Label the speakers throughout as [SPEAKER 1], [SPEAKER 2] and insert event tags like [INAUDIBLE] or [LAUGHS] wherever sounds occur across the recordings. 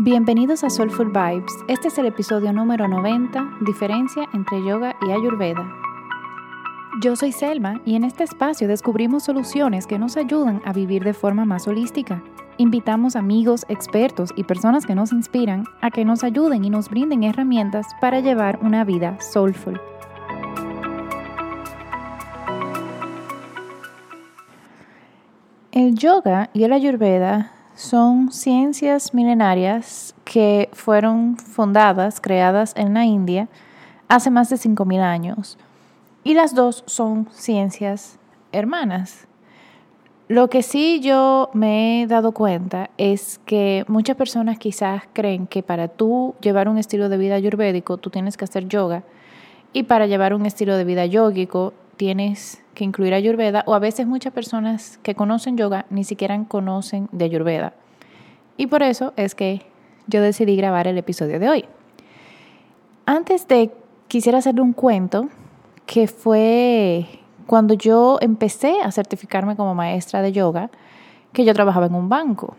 [SPEAKER 1] Bienvenidos a Soulful Vibes. Este es el episodio número 90, Diferencia entre yoga y ayurveda. Yo soy Selma y en este espacio descubrimos soluciones que nos ayudan a vivir de forma más holística. Invitamos amigos, expertos y personas que nos inspiran a que nos ayuden y nos brinden herramientas para llevar una vida soulful. El yoga y el ayurveda son ciencias milenarias que fueron fundadas, creadas en la India hace más de 5.000 años. Y las dos son ciencias hermanas. Lo que sí yo me he dado cuenta es que muchas personas quizás creen que para tú llevar un estilo de vida ayurvédico tú tienes que hacer yoga y para llevar un estilo de vida yógico tienes que incluir Ayurveda o a veces muchas personas que conocen yoga ni siquiera conocen de Ayurveda. Y por eso es que yo decidí grabar el episodio de hoy. Antes de quisiera hacerle un cuento que fue cuando yo empecé a certificarme como maestra de yoga, que yo trabajaba en un banco.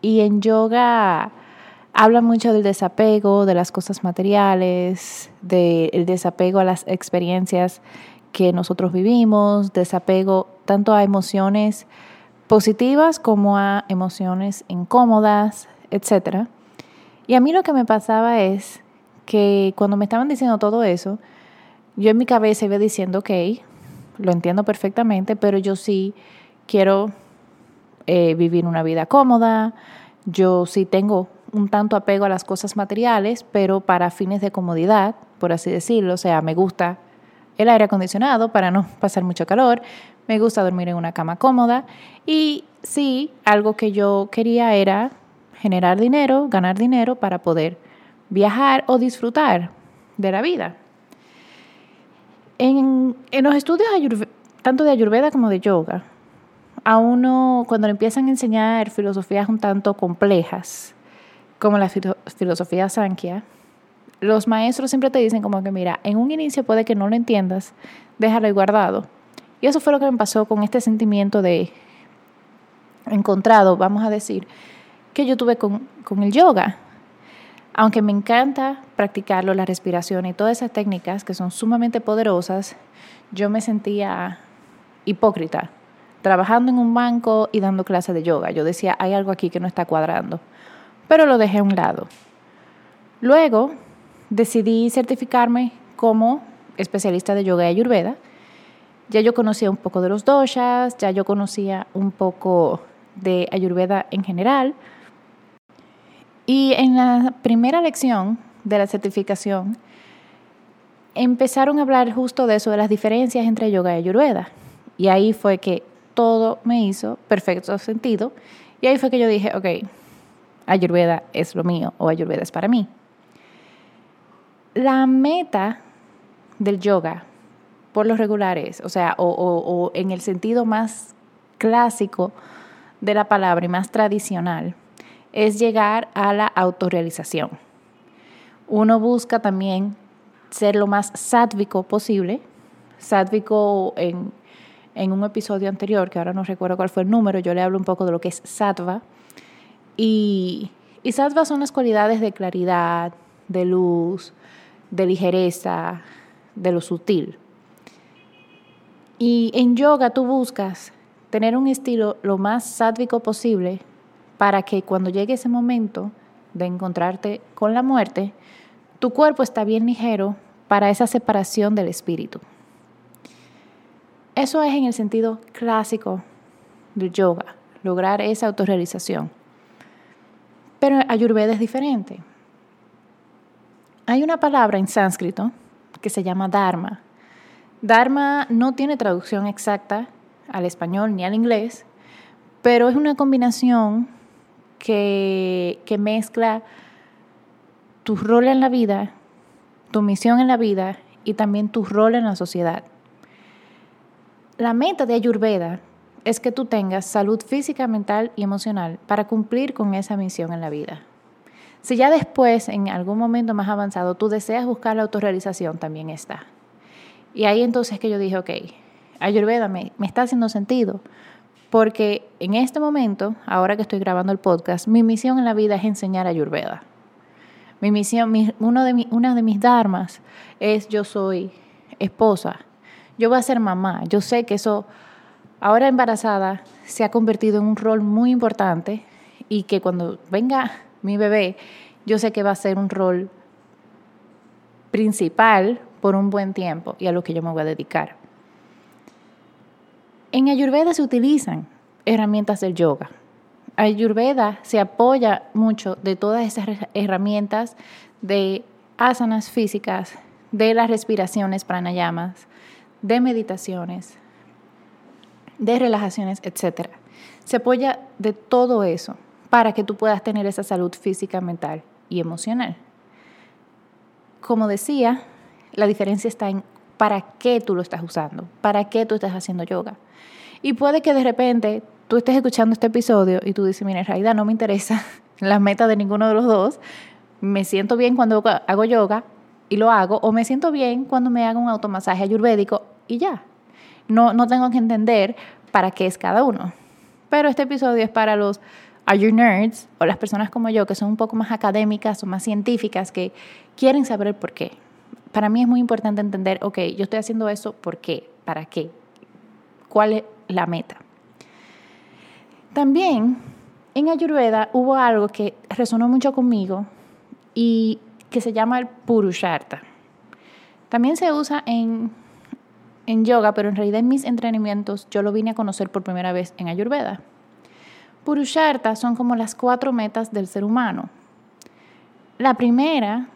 [SPEAKER 1] Y en yoga habla mucho del desapego, de las cosas materiales, del desapego a las experiencias que nosotros vivimos, desapego tanto a emociones positivas como a emociones incómodas, etc. Y a mí lo que me pasaba es que cuando me estaban diciendo todo eso, yo en mi cabeza iba diciendo, ok, lo entiendo perfectamente, pero yo sí quiero eh, vivir una vida cómoda, yo sí tengo un tanto apego a las cosas materiales, pero para fines de comodidad, por así decirlo, o sea, me gusta el aire acondicionado para no pasar mucho calor, me gusta dormir en una cama cómoda y sí, algo que yo quería era generar dinero, ganar dinero para poder viajar o disfrutar de la vida. En, los estudios tanto de Ayurveda como de yoga, a uno cuando le empiezan a enseñar filosofías un tanto complejas, como la filosofía Sankhya, los maestros siempre te dicen como que, mira, en un inicio puede que no lo entiendas, déjalo ahí guardado. Y eso fue lo que me pasó con este sentimiento de encontrado, vamos a decir, que yo tuve con, con el yoga. Aunque me encanta practicarlo, la respiración y todas esas técnicas que son sumamente poderosas, yo me sentía hipócrita, trabajando en un banco y dando clases de yoga. Yo decía, hay algo aquí que no está cuadrando, pero lo dejé a un lado. Luego decidí certificarme como especialista de yoga y ayurveda. Ya yo conocía un poco de los doshas, ya yo conocía un poco de ayurveda en general. Y en la primera lección de la certificación empezaron a hablar justo de eso, de las diferencias entre yoga y ayurveda. Y ahí fue que todo me hizo perfecto sentido. Y ahí fue que yo dije, ok, ayurveda es lo mío o ayurveda es para mí. La meta del yoga, por lo regular es, o sea, o, en el sentido más clásico de la palabra y más tradicional, es llegar a la autorrealización. Uno busca también ser lo más sádvico posible. Sádvico en, en, un episodio anterior, que ahora no recuerdo cuál fue el número, yo le hablo un poco de lo que es sattva. Y, y sattva son las cualidades de claridad, de luz, de ligereza, de lo sutil. Y en yoga tú buscas tener un estilo lo más sádvico posible para que cuando llegue ese momento de encontrarte con la muerte, tu cuerpo está bien ligero para esa separación del espíritu. Eso es en el sentido clásico del yoga, lograr esa autorrealización. Pero Ayurveda es diferente. Hay una palabra en sánscrito que se llama Dharma. Dharma no tiene traducción exacta al español ni al inglés, pero es una combinación que, que mezcla tu rol en la vida, tu misión en la vida y también tu rol en la sociedad. La meta de Ayurveda es que tú tengas salud física, mental y emocional para cumplir con esa misión en la vida. Si ya después, en algún momento más avanzado, tú deseas buscar la autorrealización, también está. Y ahí entonces que yo dije, ok, Ayurveda me, me está haciendo sentido, Porque en este momento, ahora que estoy grabando el podcast, mi misión en la vida es enseñar Ayurveda. Mi misión, uno de una de mis dharmas es yo soy esposa, yo voy a ser mamá. Yo sé que eso, ahora embarazada, se ha convertido en un rol muy importante y que cuando venga mi bebé, yo sé que va a ser un rol principal por un buen tiempo y a lo que yo me voy a dedicar. En Ayurveda se utilizan herramientas del yoga. Ayurveda se apoya mucho de todas esas herramientas de asanas físicas, de las respiraciones pranayamas, de meditaciones, de relajaciones, etc. Se apoya de todo eso para que tú puedas tener esa salud física, mental y emocional. Como decía, la diferencia está en para qué tú lo estás usando, para qué tú estás haciendo yoga. Y puede que de repente tú estés escuchando este episodio y tú dices, mira, en realidad no me interesa [LAUGHS] las metas de ninguno de los dos, me siento bien cuando hago yoga y lo hago, o me siento bien cuando me hago un automasaje ayurvédico y ya. No, no tengo que entender para qué es cada uno. Pero este episodio es para los Are You Nerds o las personas como yo que son un poco más académicas o más científicas que quieren saber el por qué. Para mí es muy importante entender, ok, yo estoy haciendo eso, ¿por qué? ¿Para qué? ¿Cuál es la meta? También en Ayurveda hubo algo que resonó mucho conmigo y que se llama el Purusharta. También se usa en, en yoga, pero en realidad en mis entrenamientos yo lo vine a conocer por primera vez en Ayurveda. Purusharta son como las cuatro metas del ser humano. La primera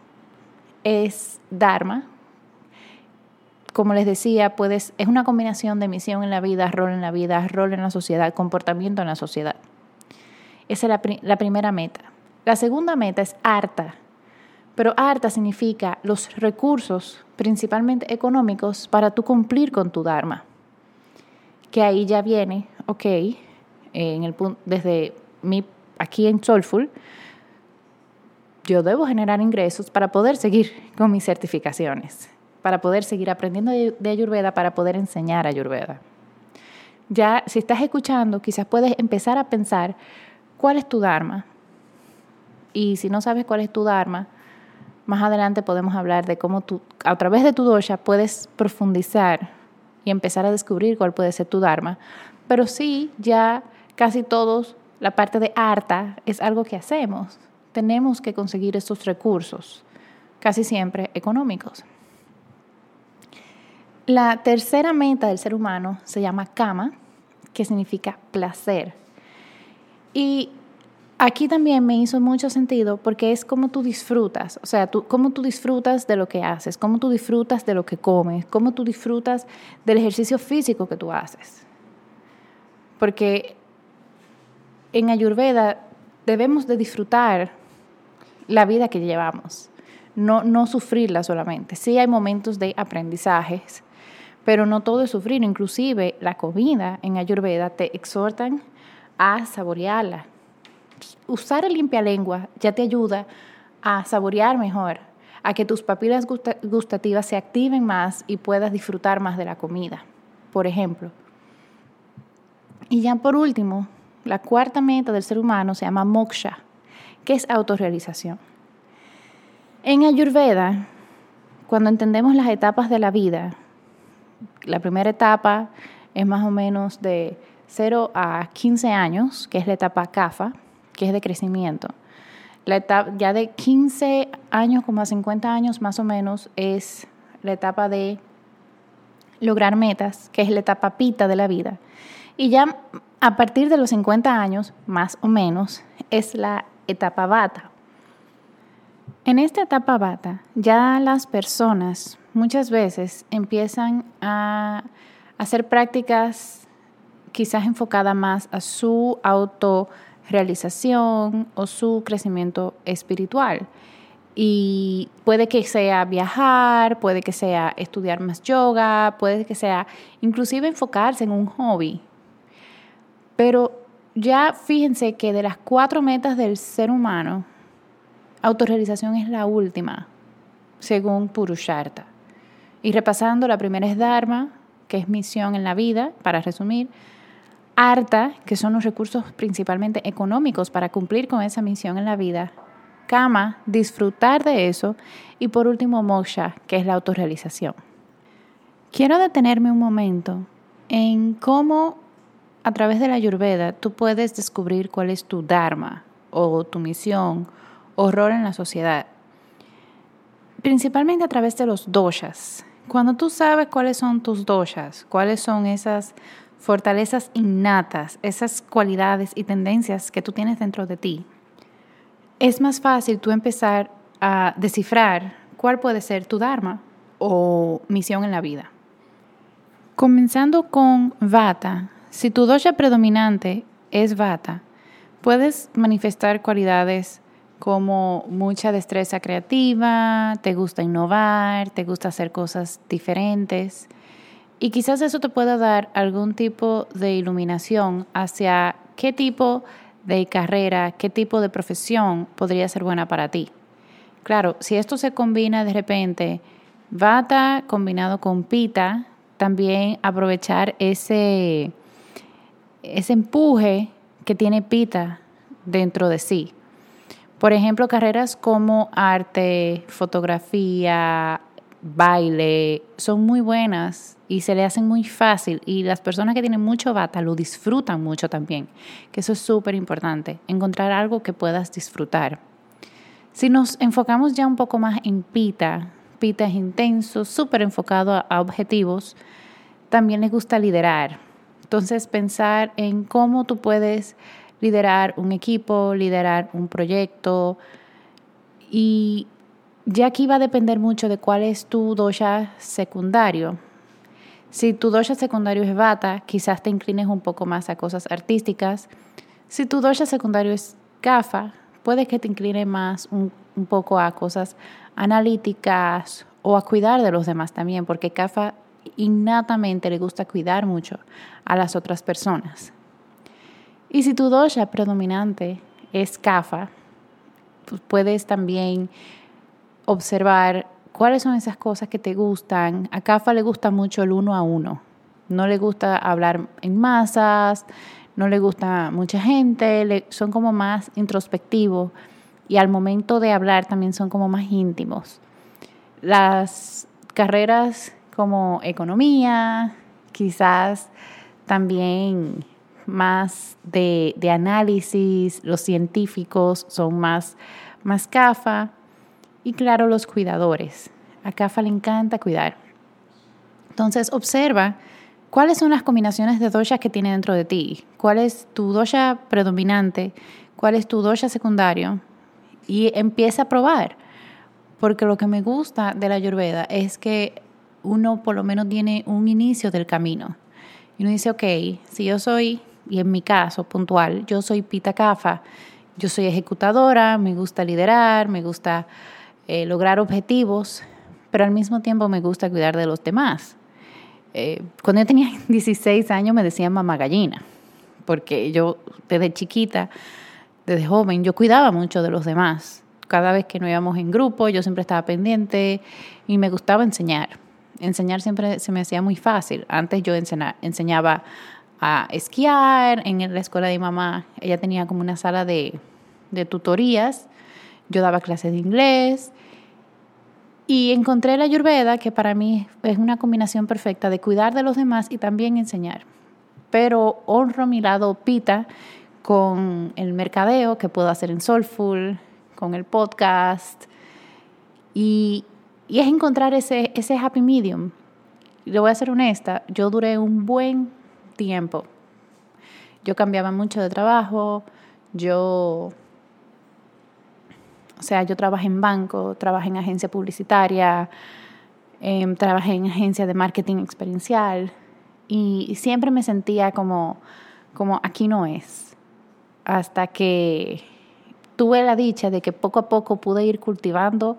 [SPEAKER 1] es Dharma. Como les decía, puedes, es una combinación de misión en la vida, rol en la vida, rol en la sociedad, comportamiento en la sociedad. Esa es la, la primera meta. La segunda meta es Arta, pero Arta significa los recursos, principalmente económicos, para tú cumplir con tu Dharma. Que ahí ya viene, ok, en el desde mi, aquí en Soulful, yo debo generar ingresos para poder seguir con mis certificaciones, para poder seguir aprendiendo de Ayurveda, para poder enseñar Ayurveda. Ya, si estás escuchando, quizás puedes empezar a pensar cuál es tu Dharma. Y si no sabes cuál es tu Dharma, más adelante podemos hablar de cómo tú, a través de tu dosha, puedes profundizar y empezar a descubrir cuál puede ser tu Dharma. Pero sí, ya casi todos, la parte de harta es algo que hacemos. Tenemos que conseguir estos recursos, casi siempre económicos. La tercera meta del ser humano se llama kama, que significa placer. Y aquí también me hizo mucho sentido porque es como tú disfrutas, o sea, tú, cómo tú disfrutas de lo que haces, cómo tú disfrutas de lo que comes, cómo tú disfrutas del ejercicio físico que tú haces. Porque en Ayurveda debemos de disfrutar la vida que llevamos, no, no sufrirla solamente. Sí hay momentos de aprendizajes, pero no todo es sufrir. Inclusive la comida en Ayurveda te exhortan a saborearla. Usar el limpialengua ya te ayuda a saborear mejor, a que tus papilas gustativas se activen más y puedas disfrutar más de la comida, por ejemplo. Y ya por último, la cuarta meta del ser humano se llama moksha, que es autorrealización. En Ayurveda, cuando entendemos las etapas de la vida, la primera etapa es más o menos de 0 a 15 años, que es la etapa kapha, que es de crecimiento. La etapa ya de 15 años como a 50 años más o menos es la etapa de lograr metas, que es la etapa pita de la vida. Y ya a partir de los 50 años, más o menos, es la etapa bata. En esta etapa bata, ya las personas muchas veces empiezan a hacer prácticas quizás enfocadas más a su autorrealización o su crecimiento espiritual. Y puede que sea viajar, puede que sea estudiar más yoga, puede que sea inclusive enfocarse en un hobby pero ya fíjense que de las cuatro metas del ser humano, autorrealización es la última, según Purusharta. Y repasando, la primera es Dharma, que es misión en la vida, para resumir. Arta, que son los recursos principalmente económicos para cumplir con esa misión en la vida. Kama, disfrutar de eso. Y por último, moksha, que es la autorrealización. Quiero detenerme un momento en cómo a través de la ayurveda tú puedes descubrir cuál es tu dharma o tu misión o rol en la sociedad. Principalmente a través de los doshas. Cuando tú sabes cuáles son tus doshas, cuáles son esas fortalezas innatas, esas cualidades y tendencias que tú tienes dentro de ti, es más fácil tú empezar a descifrar cuál puede ser tu Dharma o misión en la vida. Comenzando con Vata, si tu dosha predominante es Vata, puedes manifestar cualidades como mucha destreza creativa, te gusta innovar, te gusta hacer cosas diferentes, y quizás eso te pueda dar algún tipo de iluminación hacia qué tipo de carrera, qué tipo de profesión podría ser buena para ti. Claro, si esto se combina de repente, Vata combinado con Pita, también aprovechar ese, ese empuje que tiene Pita dentro de sí. Por ejemplo, carreras como arte, fotografía, baile, son muy buenas y se le hacen muy fácil y las personas que tienen mucho bata lo disfrutan mucho también, que eso es súper importante, encontrar algo que puedas disfrutar. Si nos enfocamos ya un poco más en pita, pita es intenso, súper enfocado a, a objetivos, también le gusta liderar. Entonces pensar en cómo tú puedes liderar un equipo, liderar un proyecto y ya aquí va a depender mucho de cuál es tu dosha secundario. Si tu dosha secundario es bata, quizás te inclines un poco más a cosas artísticas. Si tu dosha secundario es gafa, puede que te incline más un, un poco a cosas analíticas o a cuidar de los demás también, porque gafa innatamente le gusta cuidar mucho a las otras personas. Y si tu dosha predominante es kafa, pues puedes también observar cuáles son esas cosas que te gustan. A Cafa le gusta mucho el uno a uno. No le gusta hablar en masas, no le gusta mucha gente, son como más introspectivos y al momento de hablar también son como más íntimos. Las carreras como economía, quizás también más de, análisis, los científicos son más, más CAFA y claro, los cuidadores. A Cafa le encanta cuidar. Entonces, observa cuáles son las combinaciones de dosha que tiene dentro de ti. ¿Cuál es tu dosha predominante? ¿Cuál es tu dosha secundario? Y empieza a probar. Porque lo que me gusta de la Ayurveda es que uno por lo menos tiene un inicio del camino. Y uno dice, ok, si yo soy, y en mi caso puntual, yo soy Pita Kafa, yo soy ejecutadora, me gusta liderar, me gusta eh, lograr objetivos, pero al mismo tiempo me gusta cuidar de los demás. Eh, cuando yo tenía [LAUGHS] 16 años me decían mamá gallina, porque yo desde chiquita, desde joven, yo cuidaba mucho de los demás. Cada vez que nos íbamos en grupo, yo siempre estaba pendiente y me gustaba enseñar. Enseñar siempre se me hacía muy fácil. Antes yo enseñaba a esquiar en la escuela de mi mamá. Ella tenía como una sala de, de tutorías. Yo daba clases de inglés y encontré la Ayurveda, que para mí es una combinación perfecta de cuidar de los demás y también enseñar. Pero honro mi lado pita con el mercadeo que puedo hacer en Soulful, con el podcast. Y, y es encontrar ese, ese happy medium. Y le voy a ser honesta, yo duré un buen tiempo. Yo cambiaba mucho de trabajo, yo o sea, yo trabajé en banco, trabajé en agencia publicitaria, em, trabajé en agencia de marketing experiencial y siempre me sentía como, como aquí no es. Hasta que tuve la dicha de que poco a poco pude ir cultivando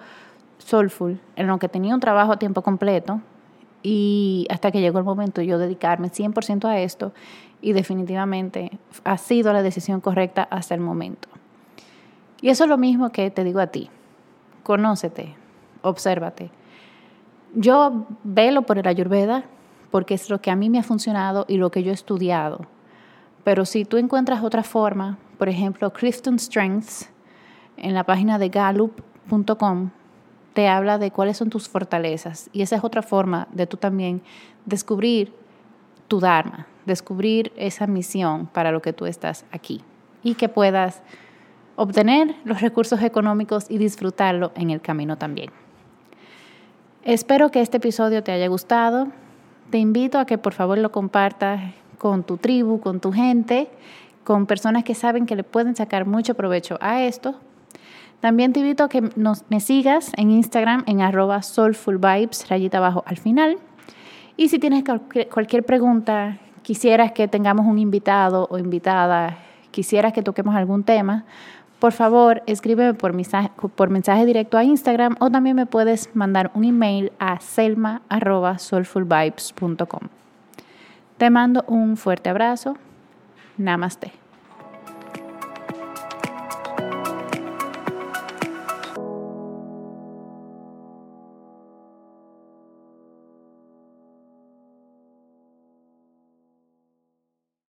[SPEAKER 1] Soulful, en lo que tenía un trabajo a tiempo completo y hasta que llegó el momento yo dedicarme 100% a esto y definitivamente ha sido la decisión correcta hasta el momento. Y eso es lo mismo que te digo a ti. Conócete, obsérvate. Yo velo por el Ayurveda porque es lo que a mí me ha funcionado y lo que yo he estudiado. Pero si tú encuentras otra forma, por ejemplo, Clifton Strengths, en la página de gallup.com, te habla de cuáles son tus fortalezas. Y esa es otra forma de tú también descubrir tu Dharma, descubrir esa misión para lo que tú estás aquí. Y que puedas obtener los recursos económicos y disfrutarlo en el camino también. Espero que este episodio te haya gustado. Te invito a que por favor lo compartas con tu tribu, con tu gente, con personas que saben que le pueden sacar mucho provecho a esto. También te invito a que nos, me sigas en Instagram en arroba soulfulvibes, rayita abajo al final. Y si tienes cualquier pregunta, quisieras que tengamos un invitado o invitada, quisieras que toquemos algún tema, por favor, escríbeme por mensaje, por mensaje directo a Instagram o también me puedes mandar un email a selma.soulfulvibes.com. Te mando un fuerte abrazo. Namaste.